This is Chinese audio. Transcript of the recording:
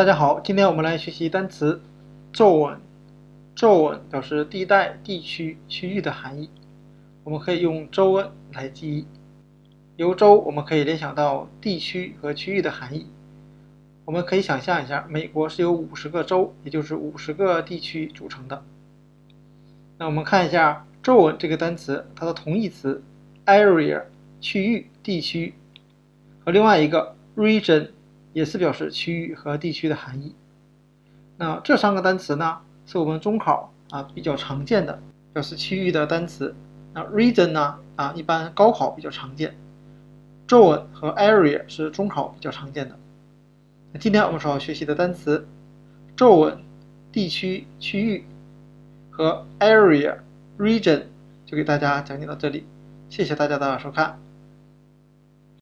大家好，今天我们来学习单词 zone。zone 表示地带、地区、区域的含义。我们可以用 zone 来记忆。由州我们可以联想到地区和区域的含义。我们可以想象一下，美国是由五十个州，也就是五十个地区组成的。那我们看一下 zone 这个单词，它的同义词 area 区域、地区，和另外一个 region。也是表示区域和地区的含义。那这三个单词呢，是我们中考啊比较常见的表示区域的单词。那 region 呢啊，一般高考比较常见。zone 和 area 是中考比较常见的。那今天我们所要学习的单词 zone 地区区域和 area region 就给大家讲解到这里，谢谢大家的收看。